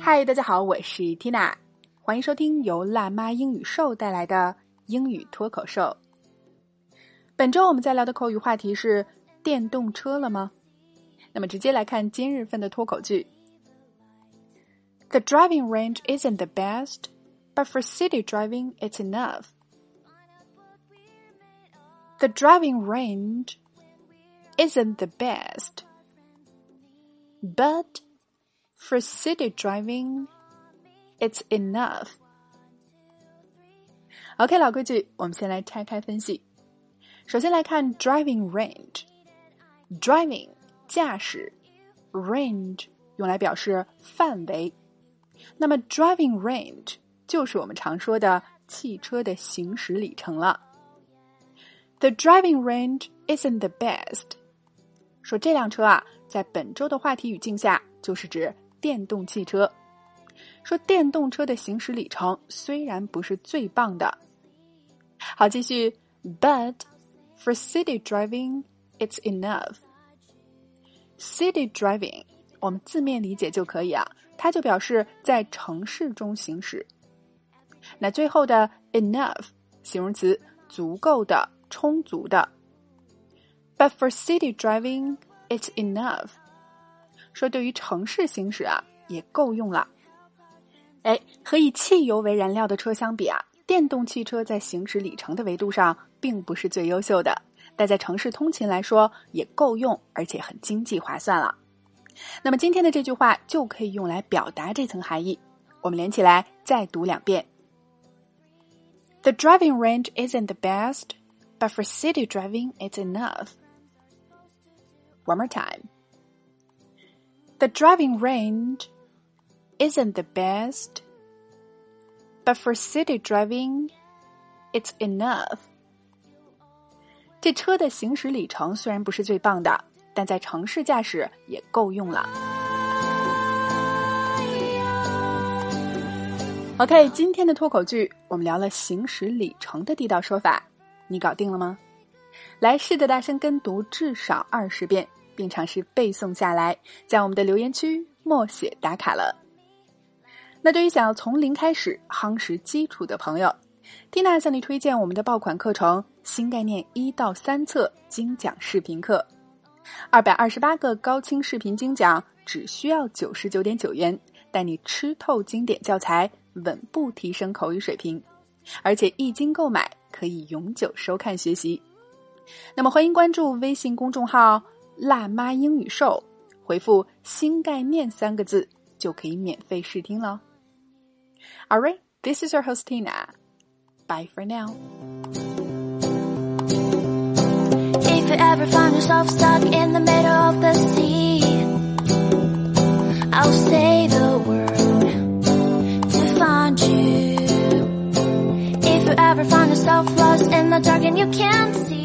嗨，大家好，我是 Tina，欢迎收听由辣妈英语秀带来的英语脱口秀。本周我们在聊的口语话题是电动车了吗？那么直接来看今日份的脱口剧。The driving range isn't the best, but for city driving, it's enough. The driving range isn't the best, but for city driving, it's enough. OK，老规矩，我们先来拆开分析。首先来看 driving range，driving 驾驶，range 用来表示范围。那么 driving range 就是我们常说的汽车的行驶里程了。The driving range isn't the best。说这辆车啊， 在本周的话题语境下，就是指电动汽车。说电动车的行驶里程虽然不是最棒的，好，继续。But for city driving, it's enough. City driving，我们字面理解就可以啊，它就表示在城市中行驶。那最后的 enough 形容词，足够的、充足的。But for city driving, it's enough. 说对于城市行驶啊，也够用了。哎，和以汽油为燃料的车相比啊，电动汽车在行驶里程的维度上并不是最优秀的，但在城市通勤来说也够用，而且很经济划算了。那么今天的这句话就可以用来表达这层含义。我们连起来再读两遍：The driving range isn't the best, but for city driving, it's enough. One more time. The driving range isn't the best, but for city driving, it's enough. 这车的行驶里程虽然不是最棒的，但在城市驾驶也够用了。OK，今天的脱口剧我们聊了行驶里程的地道说法，你搞定了吗？来试着大声跟读至少二十遍，并尝试背诵下来，在我们的留言区默写打卡了。那对于想要从零开始夯实基础的朋友，Tina 向你推荐我们的爆款课程《新概念一到三册精讲视频课》，二百二十八个高清视频精讲，只需要九十九点九元，带你吃透经典教材，稳步提升口语水平，而且一经购买可以永久收看学习。那么欢迎关注微信公众号“辣妈英语秀”，回复“新概念”三个字就可以免费试听了。All right, this is your host Tina. Bye for now. If you ever find yourself stuck in the middle of the sea, I'll say the word to find you. If you ever find yourself lost in the dark and you can't see,